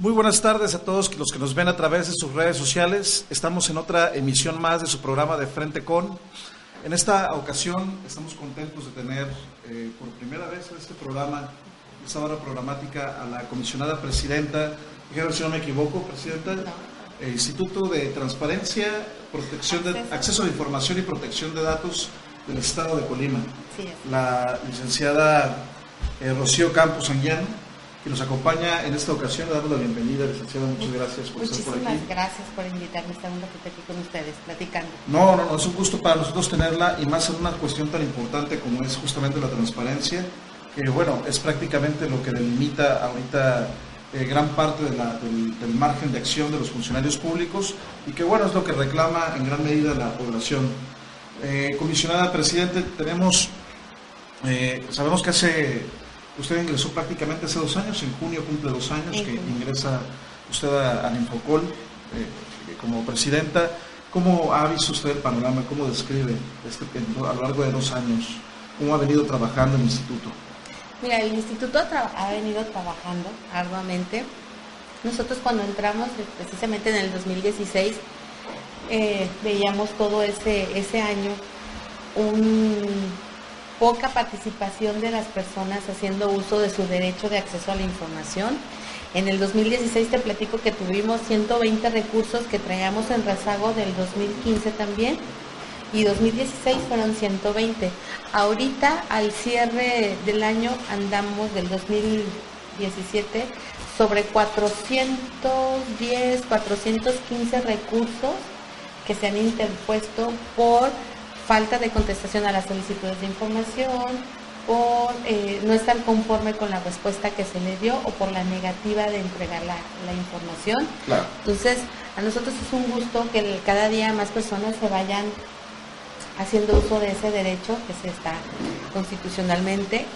Muy buenas tardes a todos los que nos ven a través de sus redes sociales. Estamos en otra emisión más de su programa de Frente con. En esta ocasión estamos contentos de tener eh, por primera vez en este programa, esta hora programática, a la comisionada presidenta, si no me equivoco, presidenta, eh, Instituto de Transparencia, Protección de Acceso a la Información y Protección de Datos del Estado de Colima. La licenciada eh, Rocío Campos Anguiano que nos acompaña en esta ocasión. Le damos la bienvenida, licenciada. Muchas gracias por estar por aquí. Muchísimas gracias por invitarme. Ratito aquí con ustedes, platicando. No, no, no, es un gusto para nosotros tenerla y más en una cuestión tan importante como es justamente la transparencia, que bueno, es prácticamente lo que delimita ahorita eh, gran parte del, margen de acción de los funcionarios públicos y que bueno, es lo que reclama en gran medida la población. Eh, comisionada Presidente, tenemos, eh, sabemos que hace Usted ingresó prácticamente hace dos años, en junio cumple dos años que ingresa usted al Infocol eh, como presidenta. ¿Cómo ha visto usted el panorama? ¿Cómo describe este, a lo largo de dos años? ¿Cómo ha venido trabajando el instituto? Mira, el instituto ha venido trabajando arduamente. Nosotros cuando entramos, eh, precisamente en el 2016, eh, veíamos todo ese, ese año un poca participación de las personas haciendo uso de su derecho de acceso a la información. En el 2016 te platico que tuvimos 120 recursos que traíamos en rezago del 2015 también y 2016 fueron 120. Ahorita al cierre del año andamos del 2017 sobre 410, 415 recursos que se han interpuesto por falta de contestación a las solicitudes de información, por eh, no estar conforme con la respuesta que se le dio o por la negativa de entregar la, información. Entonces, a nosotros es un gusto que cada día más personas se vayan haciendo uso de ese derecho que se está constitucionalmente.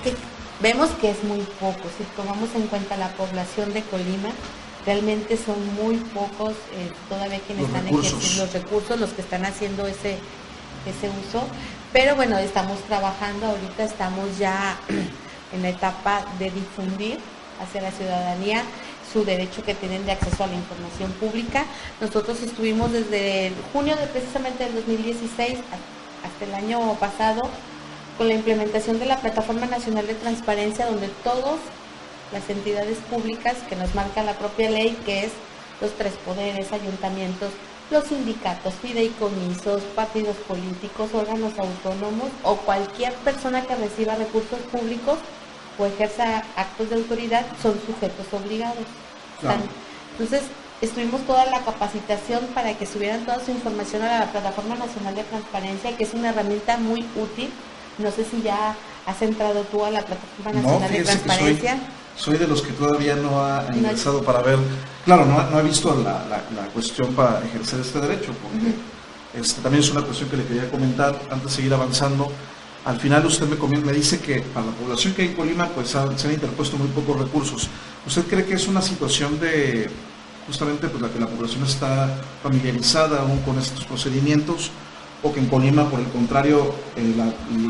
vemos que es muy poco, si tomamos en cuenta la población de Colima, realmente son muy pocos eh, todavía quienes están ejerciendo los recursos, los que están haciendo ese ese uso. Pero bueno, estamos trabajando, ahorita estamos ya en la etapa de difundir hacia la ciudadanía su derecho que tienen de acceso a la información pública. Nosotros estuvimos desde junio de precisamente del 2016 hasta el año pasado con la implementación de la Plataforma Nacional de Transparencia, donde todas las entidades públicas que nos marca la propia ley, que es los tres poderes, ayuntamientos, los sindicatos, fideicomisos, partidos políticos, órganos autónomos o cualquier persona que reciba recursos públicos o ejerza actos de autoridad son sujetos obligados. Entonces, estuvimos toda la capacitación para que subieran toda su información a la Plataforma Nacional de Transparencia, que es una herramienta muy útil. No sé si ya has entrado tú a la Plataforma Nacional de Transparencia soy de los que todavía no ha ingresado para ver, claro, no, no ha visto la, cuestión para ejercer este derecho, porque este, también es una cuestión que le quería comentar antes de seguir avanzando. Al final usted me, me dice que para la población que hay en Colima pues se han interpuesto muy pocos recursos. ¿Usted cree que es una situación de justamente pues la que la población está familiarizada aún con estos procedimientos o que en Colima por el contrario eh,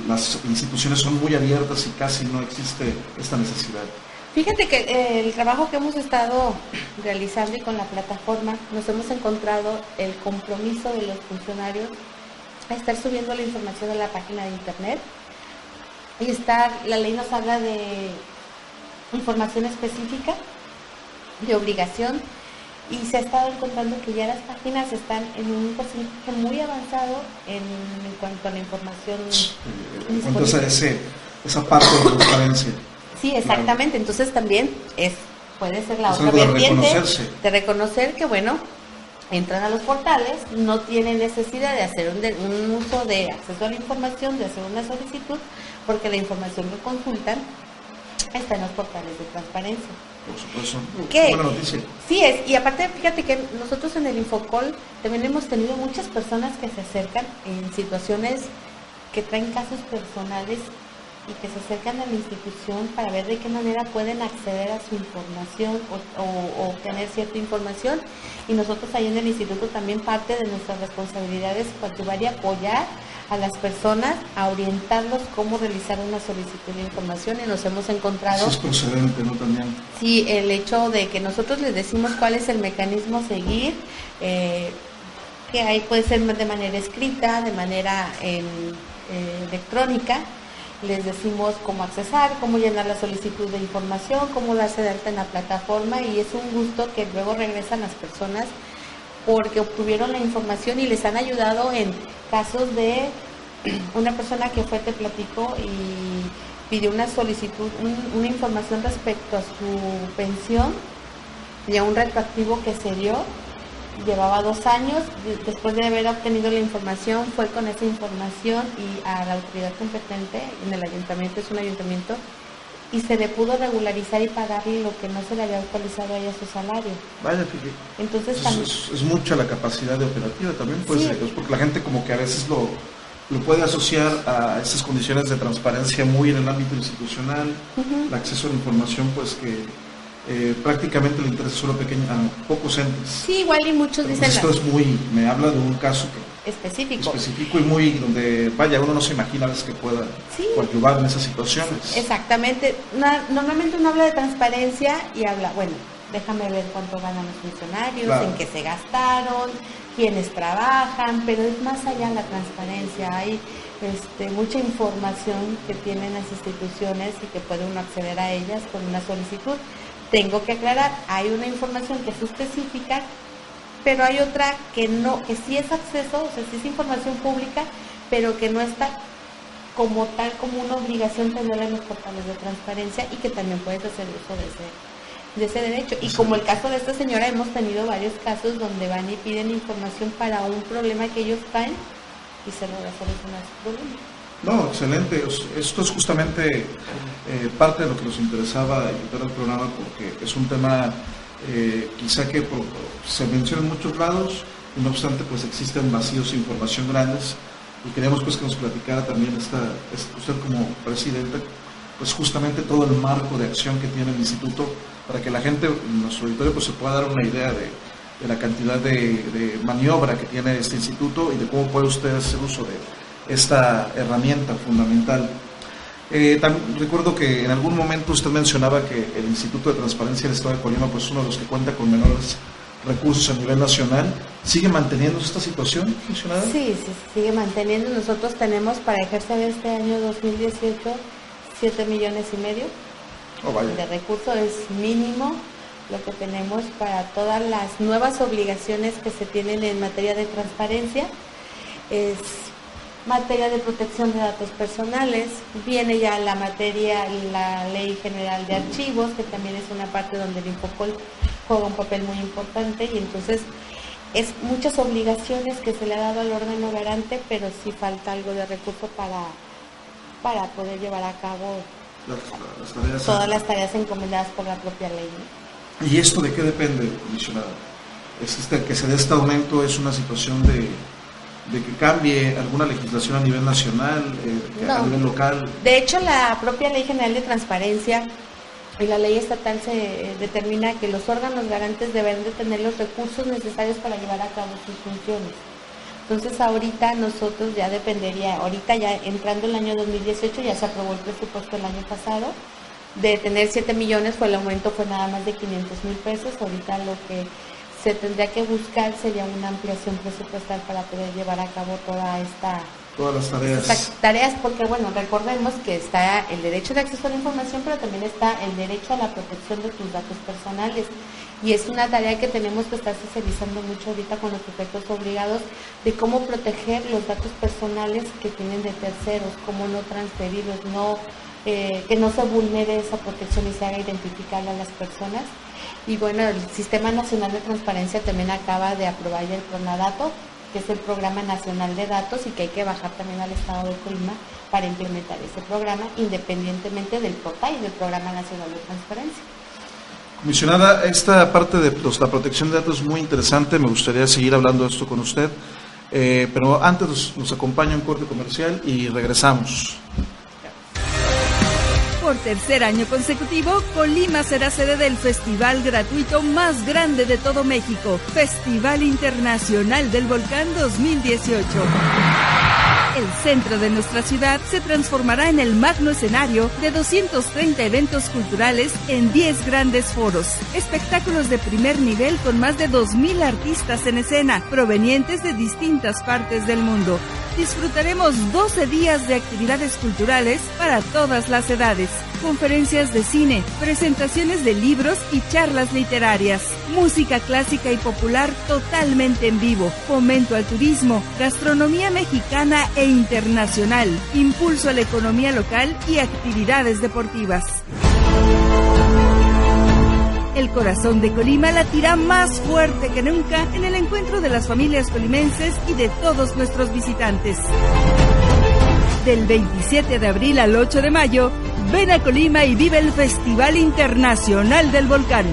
las instituciones son muy abiertas y casi no existe esta necesidad? Fíjate que eh, el trabajo que hemos estado realizando y con la plataforma, nos hemos encontrado el compromiso de los funcionarios a estar subiendo la información a la página de internet y estar, la ley nos habla de información específica, de obligación, y se ha estado encontrando que ya las páginas están en un porcentaje muy avanzado en, cuanto a la información. En cuanto a ese, esa parte de transparencia. Sí, exactamente. Entonces también es puede ser la otra vertiente de, reconocer que, bueno, entran a los portales, no tienen necesidad de hacer un, un uso de acceso a la información, de hacer una solicitud, porque la información que consultan está en los portales de transparencia. Por supuesto. ¿Qué? Sí es, y aparte fíjate que nosotros en el Infocol también hemos tenido muchas personas que se acercan en situaciones que traen casos personales y que se acercan a la institución para ver de qué manera pueden acceder a su información o, obtener cierta información. Y nosotros ahí en el instituto también parte de nuestras responsabilidades es y apoyar a las personas a orientarlos cómo realizar una solicitud de información y nos hemos encontrado... Eso es procedente, ¿no? También. Sí, el hecho de que nosotros les decimos cuál es el mecanismo a seguir, eh, que ahí puede ser de manera escrita, de manera eh, electrónica, les decimos cómo accesar, cómo llenar la solicitud de información, cómo darse de alta en la plataforma y es un gusto que luego regresan las personas porque obtuvieron la información y les han ayudado en casos de una persona que fue, te platico, y pidió una solicitud, una información respecto a su pensión y a un retroactivo que se dio llevaba dos años, después de haber obtenido la información, fue con esa información y a la autoridad competente, en el ayuntamiento, es un ayuntamiento, y se le pudo regularizar y pagarle lo que no se le había actualizado a ella su salario. Vaya, Entonces, es, mucha la capacidad de operativa también, pues, porque la gente como que a veces lo, lo puede asociar a esas condiciones de transparencia muy en el ámbito institucional, el acceso a la información, pues que eh, prácticamente le interesa solo pequeños, a pocos entes. Sí, igual y muchos dicen... Esto es muy, me habla de un caso específico. Específico y muy, donde, vaya, uno no se imagina a veces que pueda sí. en esas situaciones. Exactamente. normalmente uno habla de transparencia y habla, bueno, déjame ver cuánto ganan los funcionarios, en qué se gastaron, quiénes trabajan, pero es más allá la transparencia. Hay este, mucha información que tienen las instituciones y que puede uno acceder a ellas con una solicitud. Tengo que aclarar, hay una información que es específica, pero hay otra que no, que sí es acceso, o sea, sí es información pública, pero que no está como tal como una obligación tenerla en los portales de transparencia y que también puedes hacer uso de ese, de ese derecho. Y como el caso de esta señora, hemos tenido varios casos donde van y piden información para un problema que ellos traen y se logra solucionar su problema. No, excelente. Esto es justamente eh, parte de lo que nos interesaba invitar al programa porque es un tema eh, quizá que se menciona en muchos lados y no obstante pues existen vacíos de información grandes y queremos pues que nos platicara también esta, usted como presidente pues justamente todo el marco de acción que tiene el instituto para que la gente en nuestro auditorio pues se pueda dar una idea de, la cantidad de, de maniobra que tiene este instituto y de cómo puede usted hacer uso de esta herramienta fundamental. Eh, recuerdo que en algún momento usted mencionaba que el Instituto de Transparencia del Estado de Colima pues, es uno de los que cuenta con menores recursos a nivel nacional. ¿Sigue manteniendo esta situación, funcionada? Sí, sí, sigue manteniendo. Nosotros tenemos para ejercer este año 2018 7 millones y medio oh, de recursos, es mínimo lo que tenemos para todas las nuevas obligaciones que se tienen en materia de transparencia. Es materia de protección de datos personales, viene ya la materia, la Ley General de Archivos, que también es una parte donde el Infocol juega un papel muy importante y entonces es muchas obligaciones que se le ha dado al órgano garante, pero sí falta algo de recurso para, para poder llevar a cabo todas las tareas encomendadas por la propia ley. ¿Y esto de qué depende, comisionado? ¿Es este, que se dé este aumento es una situación de de que cambie alguna legislación a nivel nacional, eh, a nivel local? De hecho, la propia Ley General de Transparencia y la ley estatal se eh, determina que los órganos garantes deben de tener los recursos necesarios para llevar a cabo sus funciones. Entonces ahorita nosotros ya dependería, ahorita ya entrando el año 2018 ya se aprobó el presupuesto el año pasado, de tener 7 millones fue el aumento fue nada más de 500 mil pesos, ahorita lo que se tendría que buscar sería una ampliación presupuestal para poder llevar a cabo toda esta Todas las tareas. tareas porque, bueno, recordemos que está el derecho de acceso a la información, pero también está el derecho a la protección de tus datos personales. Y es una tarea que tenemos que estar socializando mucho ahorita con los efectos obligados de cómo proteger los datos personales que tienen de terceros, cómo no transferirlos, no, eh, que no se vulnere esa protección y se haga identificar a las personas. Y bueno, el Sistema Nacional de Transparencia también acaba de aprobar el PRONADATO, que es el Programa Nacional de Datos y que hay que bajar también al Estado de Colima para implementar ese programa independientemente del y del Programa Nacional de Transparencia. Comisionada, esta parte de la protección de datos es muy interesante, me gustaría seguir hablando de esto con usted, eh, pero antes nos, nos acompaña un corte comercial y regresamos. Por tercer año consecutivo, Colima será sede del festival gratuito más grande de todo México, Festival Internacional del Volcán 2018. El centro de nuestra ciudad se transformará en el magno escenario de 230 eventos culturales en 10 grandes foros, espectáculos de primer nivel con más de 2.000 artistas en escena, provenientes de distintas partes del mundo, disfrutaremos 12 días de actividades culturales para todas las edades, conferencias de cine, presentaciones de libros y charlas literarias, música clásica y popular totalmente en vivo, fomento al turismo, gastronomía mexicana e internacional, impulso a la economía local y actividades deportivas. El corazón de Colima latirá más fuerte que nunca en el encuentro de las familias colimenses y de todos nuestros visitantes. Del 27 de abril al 8 de mayo, ven a Colima y vive el Festival Internacional del Volcán.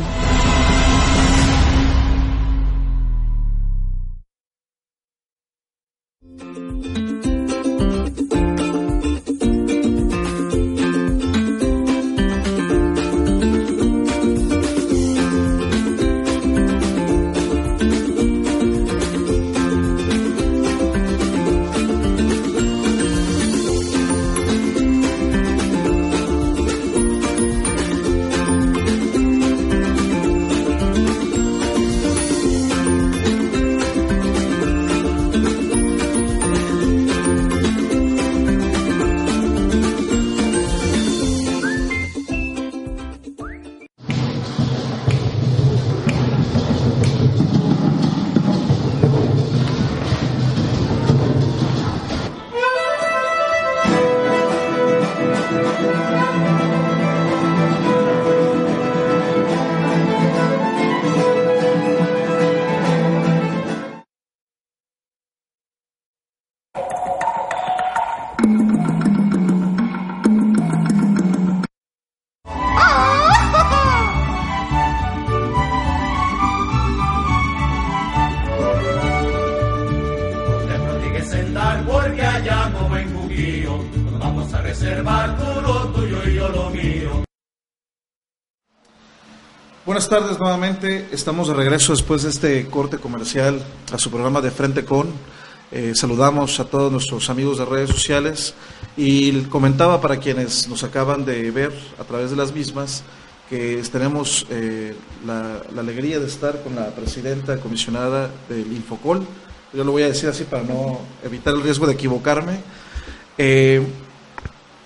Buenas tardes nuevamente. Estamos de regreso después de este corte comercial a su programa de Frente con. Eh, saludamos a todos nuestros amigos de redes sociales y comentaba para quienes nos acaban de ver a través de las mismas que tenemos eh, la, alegría de estar con la presidenta comisionada del Infocol. Yo lo voy a decir así para no evitar el riesgo de equivocarme. Eh,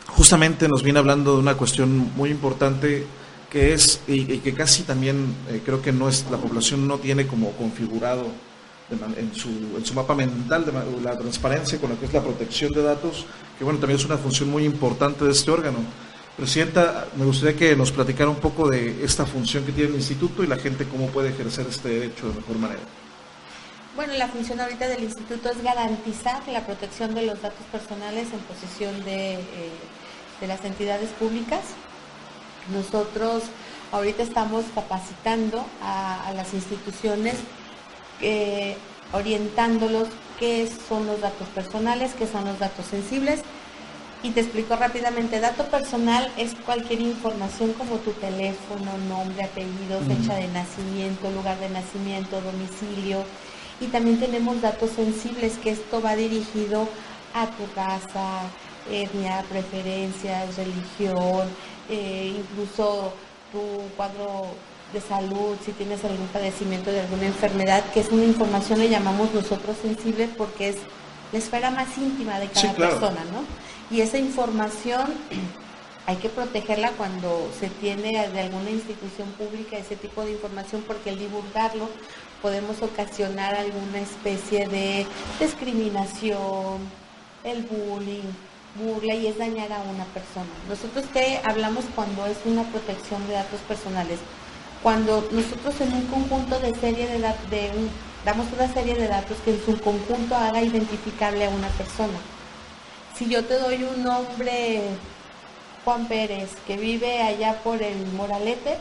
justamente nos viene hablando de una cuestión muy importante que es y, que casi también eh, creo que no es la población no tiene como configurado en, su, en su mapa mental de la transparencia con lo que es la protección de datos, que bueno, también es una función muy importante de este órgano. Presidenta, me gustaría que nos platicara un poco de esta función que tiene el instituto y la gente cómo puede ejercer este derecho de mejor manera. Bueno, la función ahorita del instituto es garantizar la protección de los datos personales en posesión de, eh, de las entidades públicas nosotros ahorita estamos capacitando a, las instituciones, eh, orientándolos qué son los datos personales, qué son los datos sensibles. Y te explico rápidamente, dato personal es cualquier información como tu teléfono, nombre, apellido, fecha de nacimiento, lugar de nacimiento, domicilio. Y también tenemos datos sensibles, que esto va dirigido a tu raza, etnia, preferencias, religión, eh, incluso tu cuadro de salud, si tienes algún padecimiento de alguna enfermedad, que es una información le llamamos nosotros sensible porque es la esfera más íntima de cada persona, ¿no? Y esa información hay que protegerla cuando se tiene de alguna institución pública ese tipo de información porque al divulgarlo podemos ocasionar alguna especie de discriminación, el bullying, burla y es dañar a una persona. Nosotros que hablamos cuando es una protección de datos personales, cuando nosotros en un conjunto de serie de, datos, damos una serie de datos que en su conjunto haga identificable a una persona. Si yo te doy un nombre Juan Pérez, que vive allá por el Moralete,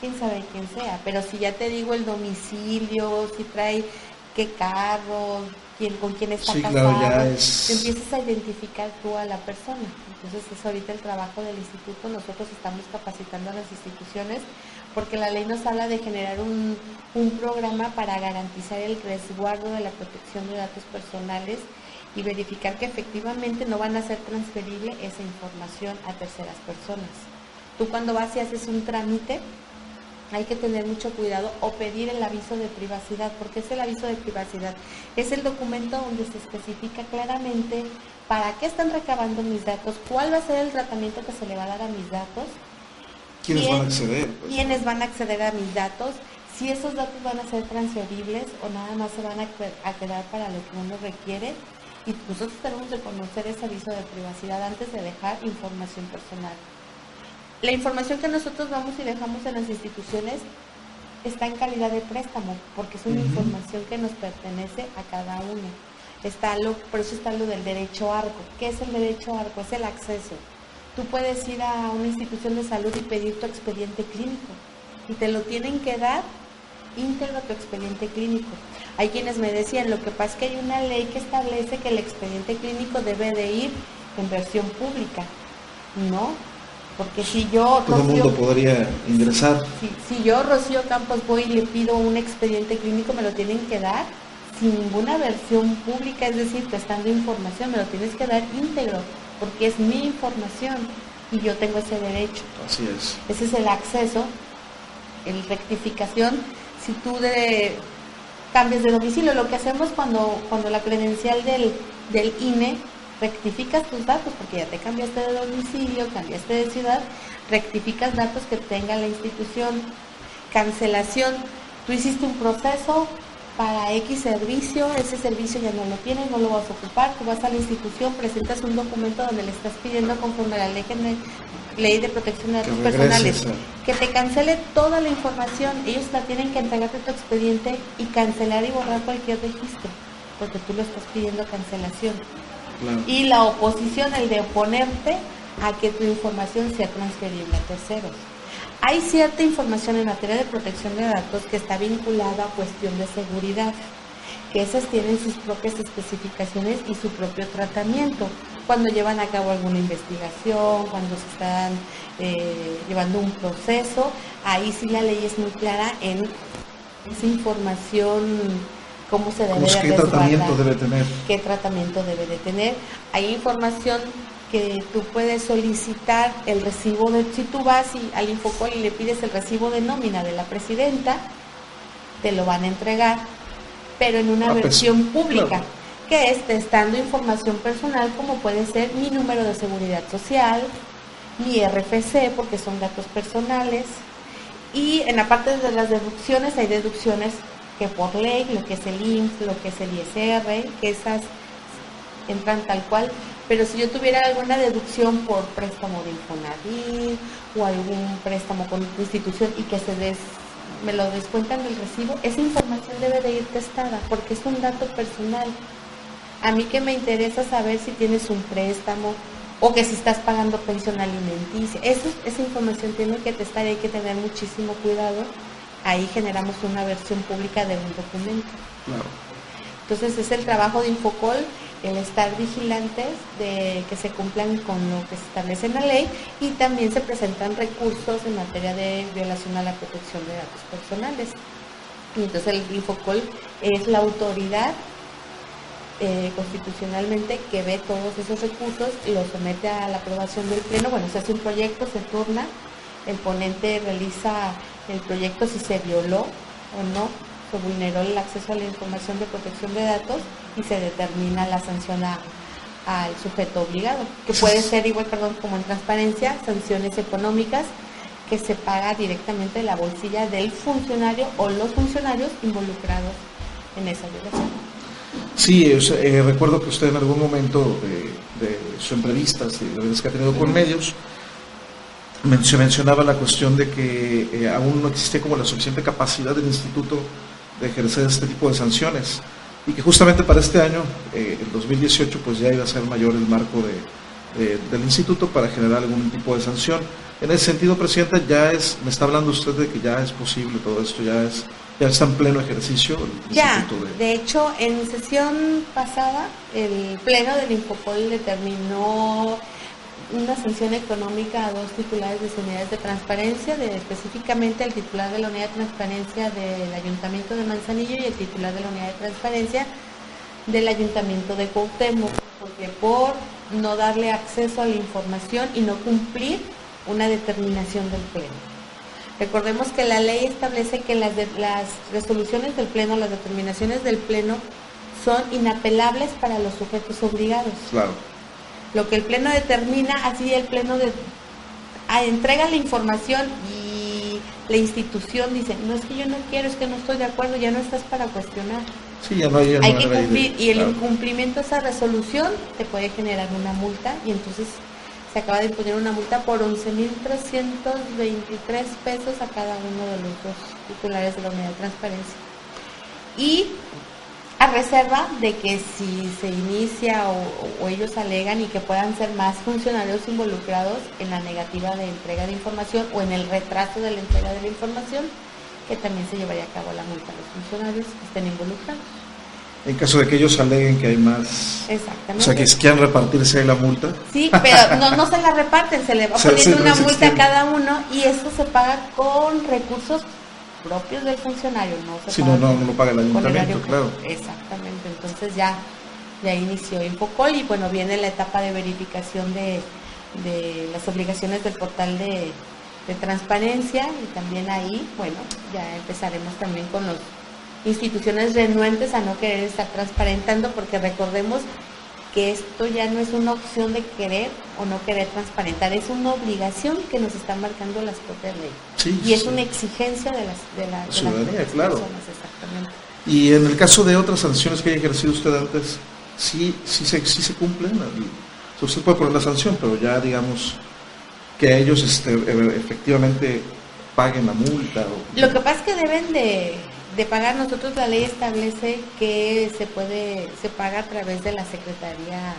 quién sabe quién sea, pero si ya te digo el domicilio, si trae qué carro, quién, con quién está casado, empiezas a identificar tú a la persona. Entonces es ahorita el trabajo del instituto, nosotros estamos capacitando a las instituciones porque la ley nos habla de generar un, un programa para garantizar el resguardo de la protección de datos personales y verificar que efectivamente no van a ser transferible esa información a terceras personas. Tú cuando vas y haces un trámite, hay que tener mucho cuidado o pedir el aviso de privacidad, porque es el aviso de privacidad. Es el documento donde se especifica claramente para qué están recabando mis datos, cuál va a ser el tratamiento que se le va a dar a mis datos. ¿Quiénes van a acceder? Pues? ¿Quiénes van a acceder a mis datos? Si esos datos van a ser transferibles o nada más se van a quedar para lo que uno requiere y nosotros tenemos que conocer ese aviso de privacidad antes de dejar información personal. La información que nosotros vamos y dejamos en las instituciones está en calidad de préstamo, porque es una información que nos pertenece a cada uno. Está lo, por eso está lo del derecho arco. ¿Qué es el derecho arco? Es el acceso. Tú puedes ir a una institución de salud y pedir tu expediente clínico y te lo tienen que dar íntegro tu expediente clínico. Hay quienes me decían, lo que pasa es que hay una ley que establece que el expediente clínico debe de ir en versión pública. No, porque si yo... Todo el mundo podría ingresar. Si, yo, Rocío Campos, voy y le pido un expediente clínico, me lo tienen que dar sin ninguna versión pública, es decir, prestando información, me lo tienes que dar íntegro, porque es mi información y yo tengo ese derecho. Así es. Ese es el acceso, el rectificación. Si tú de cambios de domicilio. Lo que hacemos cuando, cuando la credencial del, del INE rectificas tus datos, porque ya te cambiaste de domicilio, cambiaste de ciudad, rectificas datos que tenga la institución. Cancelación, tú hiciste un proceso para X servicio, ese servicio ya no lo tienes, no lo vas a ocupar, tú vas a la institución, presentas un documento donde le estás pidiendo conforme a la ley ley de protección de datos personales, que te cancele toda la información. Ellos la tienen que entregarte tu expediente y cancelar y borrar cualquier registro, porque tú lo estás pidiendo cancelación. Y la oposición, el de oponerte a que tu información sea transferible a terceros. Hay cierta información en materia de protección de datos que está vinculada a cuestión de seguridad, que esas tienen sus propias especificaciones y su propio tratamiento cuando llevan a cabo alguna investigación, cuando se están eh, llevando un proceso, ahí sí la ley es muy clara en esa información, cómo se debe ¿Qué tratamiento debe tener? ¿Qué tratamiento debe de tener? Hay información que tú puedes solicitar el recibo de, si tú vas y al Infocol y le pides el recibo de nómina de la presidenta, te lo van a entregar, pero en una pues, versión pública que es testando información personal como puede ser mi número de seguridad social, mi RFC porque son datos personales y en la parte de las deducciones hay deducciones que por ley, lo que es el IMSS, lo que es el ISR, que esas entran tal cual, pero si yo tuviera alguna deducción por préstamo de Infonavit o algún préstamo con institución y que se des, me lo descuentan del recibo, esa información debe de ir testada porque es un dato personal a mí que me interesa saber si tienes un préstamo o que si estás pagando pensión alimenticia. Eso, esa información tiene que testar y hay que tener muchísimo cuidado. Ahí generamos una versión pública de un documento. Entonces es el trabajo de Infocol el estar vigilantes de que se cumplan con lo que se establece en la ley y también se presentan recursos en materia de violación a la protección de datos personales. Y entonces el Infocol es la autoridad eh, constitucionalmente que ve todos esos recursos, y los somete a la aprobación del Pleno. Bueno, se hace un proyecto, se turna, el ponente realiza el proyecto si se violó o no se vulneró el acceso a la información de protección de datos y se determina la sanción al sujeto obligado, que puede ser igual, perdón, como en transparencia, sanciones económicas que se paga directamente de la bolsilla del funcionario o los funcionarios involucrados en esa violación. Sí, eh, recuerdo que usted en algún momento de, sus entrevistas y de las que ha tenido con medios, se mencionaba la cuestión de que eh, aún no existía como la suficiente capacidad del instituto de ejercer este tipo de sanciones y que justamente para este año, eh, el 2018, pues ya iba a ser mayor el marco del instituto para generar algún tipo de sanción. En ese sentido, Presidenta, ya es, me está hablando usted de que ya es posible todo esto, ya es ya está en pleno ejercicio. ya, de... hecho, en sesión pasada, el Pleno del Infopol determinó una sanción económica a dos titulares de unidades de transparencia, específicamente el titular de la unidad de transparencia del Ayuntamiento de Manzanillo y el titular de la unidad de transparencia del Ayuntamiento de Cuauhtémoc, porque por no darle acceso a la información y no cumplir una determinación del Pleno. Recordemos que la ley establece que las, las resoluciones del Pleno, las determinaciones del Pleno, son inapelables para los sujetos obligados. Claro. Lo que el Pleno determina, así el Pleno de, entrega la información y la institución dice, no es que yo no quiero, es que no estoy de acuerdo, ya no estás para cuestionar. Sí, ya no hay, hay que cumplir y el incumplimiento de esa resolución te puede generar una multa y entonces se acaba de imponer una multa por 11.323 pesos a cada uno de los dos titulares de la unidad de transparencia. Y a reserva de que si se inicia o, ellos alegan y que puedan ser más funcionarios involucrados en la negativa de entrega de información o en el retraso de la entrega de la información, que también se llevaría a cabo la multa a los funcionarios que estén involucrados en caso de que ellos aleguen que hay más. Exactamente. O sea, que quieran repartirse la multa. Sí, pero no, no se la reparten, se le va poniendo una multa a cada uno y eso se paga con recursos propios del funcionario, no se si no, no, lo paga el ayuntamiento, claro. Exactamente, entonces ya, ya inició Infocol y bueno, viene la etapa de verificación de, de las obligaciones del portal de, de transparencia y también ahí, bueno, ya empezaremos también con los instituciones renuentes a no querer estar transparentando, porque recordemos que esto ya no es una opción de querer o no querer transparentar, es una obligación que nos están marcando las propias leyes. y es una exigencia de las, de la, ciudadanía, claro. Y en el caso de otras sanciones que haya ejercido usted antes, sí, sí, se, sí se cumplen. Usted puede poner la sanción, pero ya digamos que ellos este, efectivamente paguen la multa. Lo que pasa es que deben de de pagar, nosotros la ley establece que se puede, se paga a través de la Secretaría,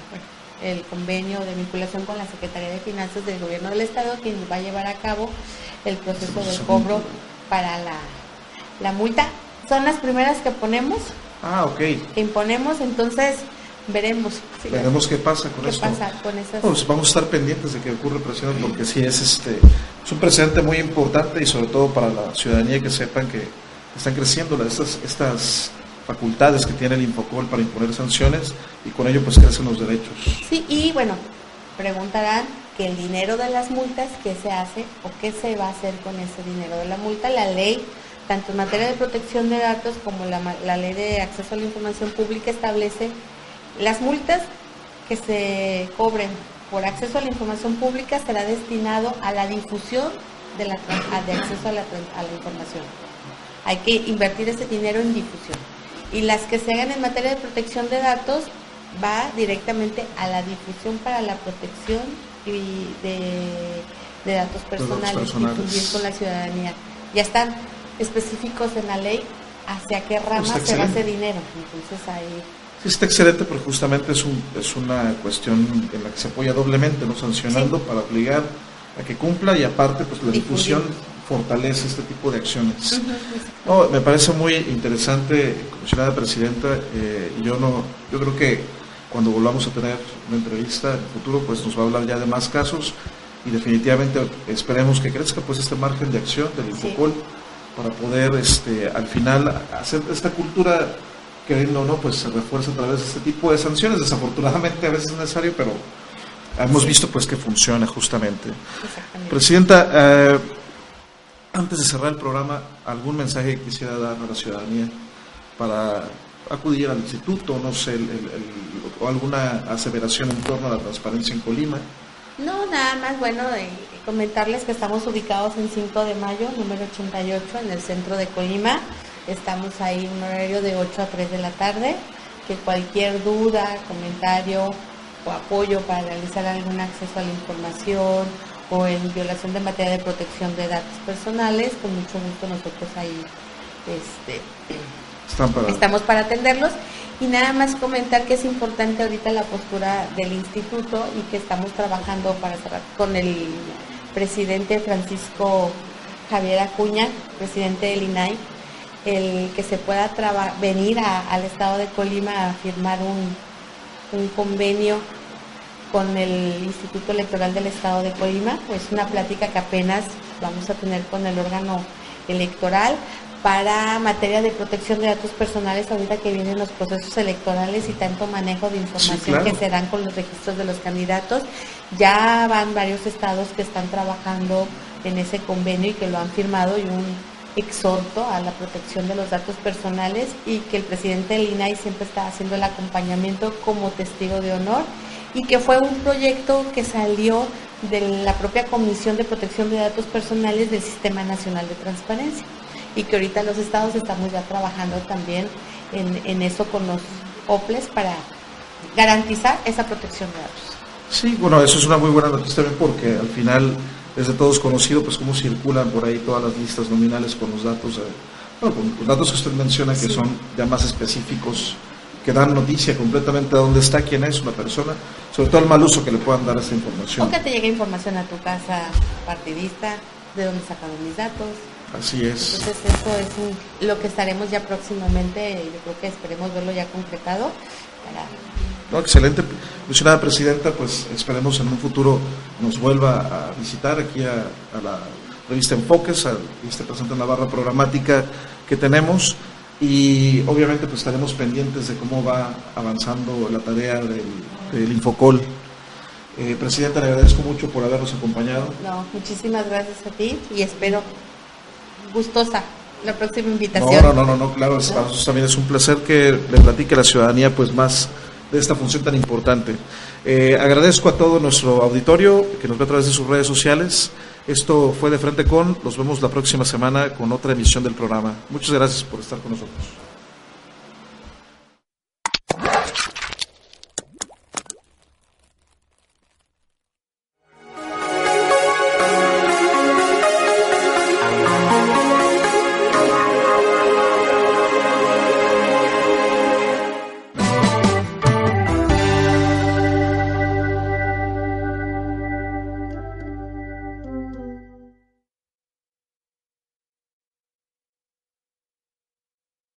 el convenio de vinculación con la Secretaría de Finanzas del Gobierno del Estado, quien va a llevar a cabo el proceso de cobro para la, la multa. Son las primeras que ponemos. Ah, ok. Que imponemos, entonces veremos. veremos qué pasa con ¿Qué Pasa con esas... Pues vamos a estar pendientes de que ocurra presión, porque sí es este es un precedente muy importante y sobre todo para la ciudadanía que sepan que están creciendo estas, estas facultades que tiene el Infocol para imponer sanciones y con ello pues crecen los derechos. Sí, y bueno, preguntarán que el dinero de las multas, ¿qué se hace o qué se va a hacer con ese dinero de la multa? La ley, tanto en materia de protección de datos como la, la ley de acceso a la información pública establece las multas que se cobren por acceso a la información pública será destinado a la difusión de, la, de acceso a la, a la información hay que invertir ese dinero en difusión. Y las que se hagan en materia de protección de datos va directamente a la difusión para la protección de, datos personales, y con la ciudadanía. Ya están específicos en la ley hacia qué rama se va ese dinero. Entonces ahí Sí, está excelente porque justamente es, un, es una cuestión en la que se apoya doblemente, no sancionando para obligar a que cumpla y aparte pues la difusión fortalece este tipo de acciones. me parece muy interesante, comisionada presidenta, eh, yo no, yo creo que cuando volvamos a tener una entrevista en el futuro, pues nos va a hablar ya de más casos y definitivamente esperemos que crezca pues este margen de acción del Infocol para poder este al final hacer esta cultura que no, no, pues se refuerza a través de este tipo de sanciones. Desafortunadamente a veces es necesario, pero hemos visto pues que funciona justamente. Presidenta, eh, antes de cerrar el programa, ¿algún mensaje que quisiera dar a la ciudadanía para acudir al instituto, no sé, o alguna aseveración en torno a la transparencia en Colima. No, nada más, bueno, comentarles que estamos ubicados en 5 de mayo, número 88, en el centro de Colima. Estamos ahí en un horario de 8 a 3 de la tarde, que cualquier duda, comentario o apoyo para realizar algún acceso a la información o en violación de materia de protección de datos personales, con mucho gusto nosotros ahí este, estamos para atenderlos. Y nada más comentar que es importante ahorita la postura del instituto y que estamos trabajando para cerrar con el presidente Francisco Javier Acuña, presidente del INAI, el que se pueda venir al estado de Colima a firmar un, un convenio con el Instituto Electoral del Estado de Colima. Es una plática que apenas vamos a tener con el órgano electoral para materia de protección de datos personales ahorita que vienen los procesos electorales y tanto manejo de información que se dan con los registros de los candidatos. Ya van varios estados que están trabajando en ese convenio y que lo han firmado y un exhorto a la protección de los datos personales y que el presidente del INAI siempre está haciendo el acompañamiento como testigo de honor y que fue un proyecto que salió de la propia Comisión de Protección de Datos Personales del Sistema Nacional de Transparencia y que ahorita los estados estamos ya trabajando también en, eso con los OPLES para garantizar esa protección de datos. Sí, bueno, eso es una muy buena noticia también porque al final es de todos conocido pues cómo circulan por ahí todas las listas nominales con los datos, bueno, con los datos que usted menciona que son ya más específicos, que dan noticia completamente de dónde está, quién es una persona, sobre todo el mal uso que le puedan dar a esta información. O que te llegue información a tu casa partidista, de dónde sacaron mis datos, Así es. Entonces eso es lo que estaremos ya próximamente, yo creo que esperemos verlo ya concretado. No, excelente. Mencionada Presidenta, pues esperemos en un futuro nos vuelva a visitar aquí a, la revista Enfoques, a, y esté presente en la barra programática que tenemos y obviamente pues estaremos pendientes de cómo va avanzando la tarea del, Infocol. Eh, Presidenta, le agradezco mucho por habernos acompañado. No, muchísimas gracias a ti y espero gustosa la próxima invitación. No, no, no, no, claro, para nosotros también es un placer que le platique a la ciudadanía pues más de esta función tan importante. Eh, agradezco a todo nuestro auditorio que nos ve a través de sus redes sociales. Esto fue de frente con, los vemos la próxima semana con otra emisión del programa. Muchas gracias por estar con nosotros.